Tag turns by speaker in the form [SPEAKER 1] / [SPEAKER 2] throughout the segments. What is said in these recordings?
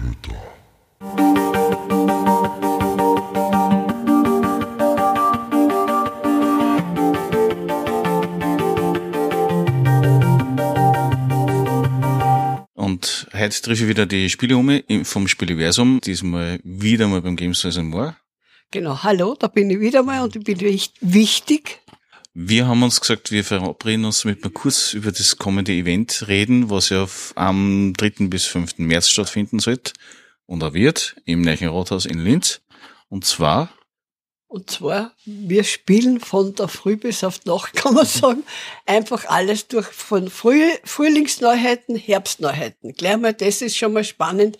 [SPEAKER 1] Torhüter.
[SPEAKER 2] Und heute treffe ich wieder die Spiele um vom Spieleversum, diesmal wieder mal beim Games More.
[SPEAKER 3] Genau, hallo, da bin ich wieder mal und ich bin echt wichtig.
[SPEAKER 2] Wir haben uns gesagt, wir verabreden uns, damit wir kurz über das kommende Event reden, was ja am 3. bis 5. März stattfinden sollte und auch wird, im Neuen Rathaus in Linz. Und zwar
[SPEAKER 3] und zwar, wir spielen von der Früh bis auf die Nacht, kann man sagen, einfach alles durch, von Früh, Frühlingsneuheiten, Herbstneuheiten. Gleich mal, das ist schon mal spannend,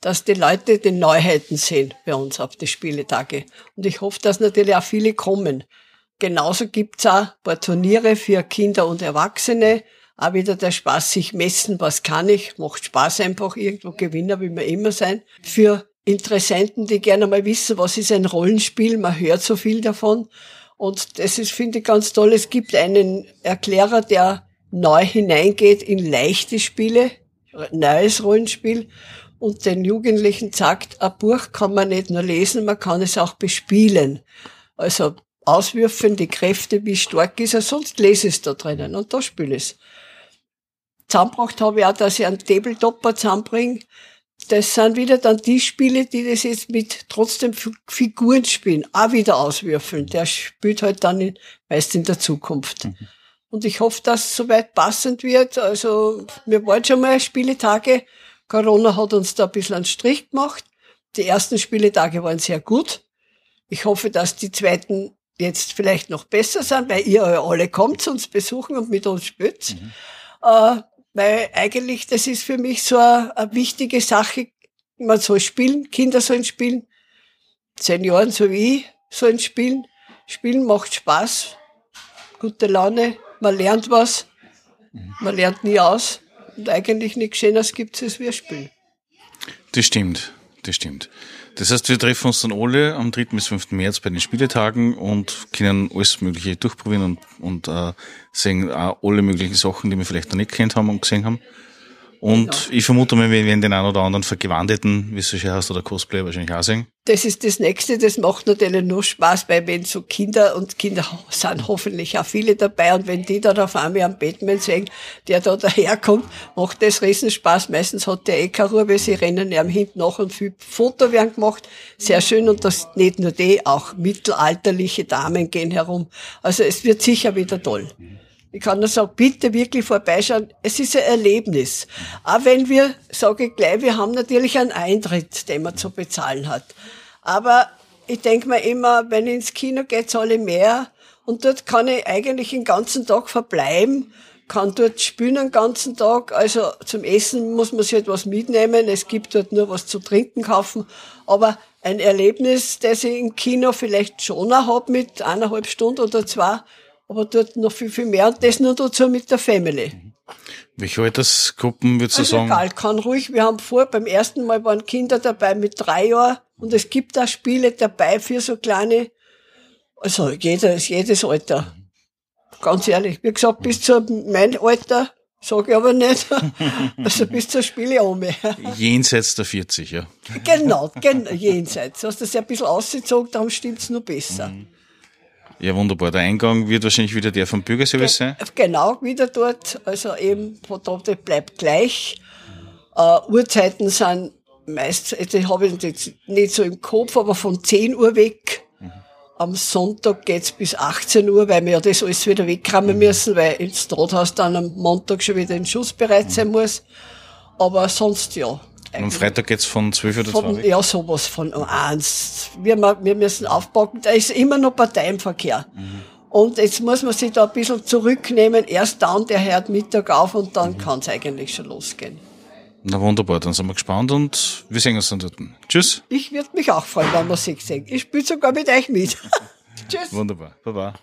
[SPEAKER 3] dass die Leute die Neuheiten sehen bei uns auf die Spieletage. Und ich hoffe, dass natürlich auch viele kommen. Genauso gibt's auch ein paar Turniere für Kinder und Erwachsene. Auch wieder der Spaß, sich messen, was kann ich. Macht Spaß einfach, irgendwo Gewinner will man immer sein. Für Interessenten, die gerne mal wissen, was ist ein Rollenspiel. Man hört so viel davon. Und das ist, finde ich, ganz toll. Es gibt einen Erklärer, der neu hineingeht in leichte Spiele, neues Rollenspiel und den Jugendlichen sagt, ein Buch kann man nicht nur lesen, man kann es auch bespielen. Also auswürfen, die Kräfte, wie stark ist er, sonst lese es da drinnen und da spiele ich es. Zusammengebracht habe ich auch, dass ich einen Tabletopper zusammenbringe, das sind wieder dann die Spiele, die das jetzt mit trotzdem Figuren spielen, auch wieder auswürfeln. Der spielt halt dann in, meist in der Zukunft. Mhm. Und ich hoffe, dass es soweit passend wird. Also, wir waren schon mal Spieletage. Corona hat uns da ein bisschen einen Strich gemacht. Die ersten Spieletage waren sehr gut. Ich hoffe, dass die zweiten jetzt vielleicht noch besser sind, weil ihr alle kommt zu uns besuchen und mit uns spielt. Mhm. Äh, weil eigentlich, das ist für mich so eine, eine wichtige Sache. Man soll spielen, Kinder sollen spielen, Senioren so wie ich sollen spielen. Spielen macht Spaß, gute Laune, man lernt was, man lernt nie aus. Und eigentlich nichts Schöneres gibt es als wir spielen.
[SPEAKER 2] Das stimmt, das stimmt. Das heißt, wir treffen uns dann alle am 3. bis 5. März bei den Spieletagen und können alles Mögliche durchprobieren und, und äh, sehen auch alle möglichen Sachen, die wir vielleicht noch nicht kennt haben und gesehen haben. Und genau. ich vermute mal, wir werden den einen oder anderen Vergewandeten, wie es so schön heißt, oder Cosplayer wahrscheinlich auch sehen.
[SPEAKER 3] Das ist das Nächste, das macht natürlich nur Spaß, weil wenn so Kinder, und Kinder sind hoffentlich auch viele dabei, und wenn die dann auf einmal am Batman sehen, der da daherkommt, macht das riesen Spaß. Meistens hat der eh keine Ruhe, weil sie rennen ihm hinten nach und viel Foto werden gemacht. Sehr schön, und das nicht nur die, auch mittelalterliche Damen gehen herum. Also es wird sicher wieder toll. Ich kann nur sagen, bitte wirklich vorbeischauen. Es ist ein Erlebnis. Auch wenn wir, sage ich gleich, wir haben natürlich einen Eintritt, den man zu bezahlen hat. Aber ich denke mir immer, wenn ich ins Kino geht, zahle ich mehr. Und dort kann ich eigentlich den ganzen Tag verbleiben, kann dort spielen den ganzen Tag. Also zum Essen muss man sich etwas mitnehmen. Es gibt dort nur was zu trinken kaufen. Aber ein Erlebnis, das ich im Kino vielleicht schon auch hab mit eineinhalb Stunden oder zwei, aber dort noch viel, viel mehr und das nur dazu mit der Family.
[SPEAKER 2] Welche Altersgruppen würdest du
[SPEAKER 3] also
[SPEAKER 2] sagen?
[SPEAKER 3] Egal, kann ruhig. Wir haben vor, beim ersten Mal waren Kinder dabei mit drei Jahren und es gibt da Spiele dabei für so kleine, also jedes, jedes Alter. Ganz ehrlich. Wie gesagt, bis zu mein Alter, sage ich aber nicht. Also bis zur Spiele um.
[SPEAKER 2] Jenseits der 40, ja.
[SPEAKER 3] Genau, genau jenseits. Hast du das ja ein bisschen ausgezogen, darum stimmt's nur besser. Mhm.
[SPEAKER 2] Ja, wunderbar. Der Eingang wird wahrscheinlich wieder der vom Bürgerservice sein?
[SPEAKER 3] Genau, wieder dort. Also eben, der bleibt gleich. Uh, Uhrzeiten sind meist, die habe ich jetzt nicht so im Kopf, aber von 10 Uhr weg. Mhm. Am Sonntag geht's bis 18 Uhr, weil wir ja das alles wieder wegkramen mhm. müssen, weil ins Rathaus dann am Montag schon wieder in Schuss bereit sein muss. Aber sonst ja.
[SPEAKER 2] Am Freitag geht's von 12 oder
[SPEAKER 3] von, 2 Ja, sowas von um eins. Wir, wir müssen aufpacken, da ist immer noch Partei im Verkehr. Mhm. Und jetzt muss man sich da ein bisschen zurücknehmen. Erst dann, der hört Mittag auf und dann mhm. kann's eigentlich schon losgehen.
[SPEAKER 2] Na wunderbar, dann sind wir gespannt und wir sehen uns dann dort. Tschüss.
[SPEAKER 3] Ich würde mich auch freuen, wenn wir sich sehen. Ich spiele sogar mit euch mit.
[SPEAKER 2] Tschüss. Wunderbar. Baba.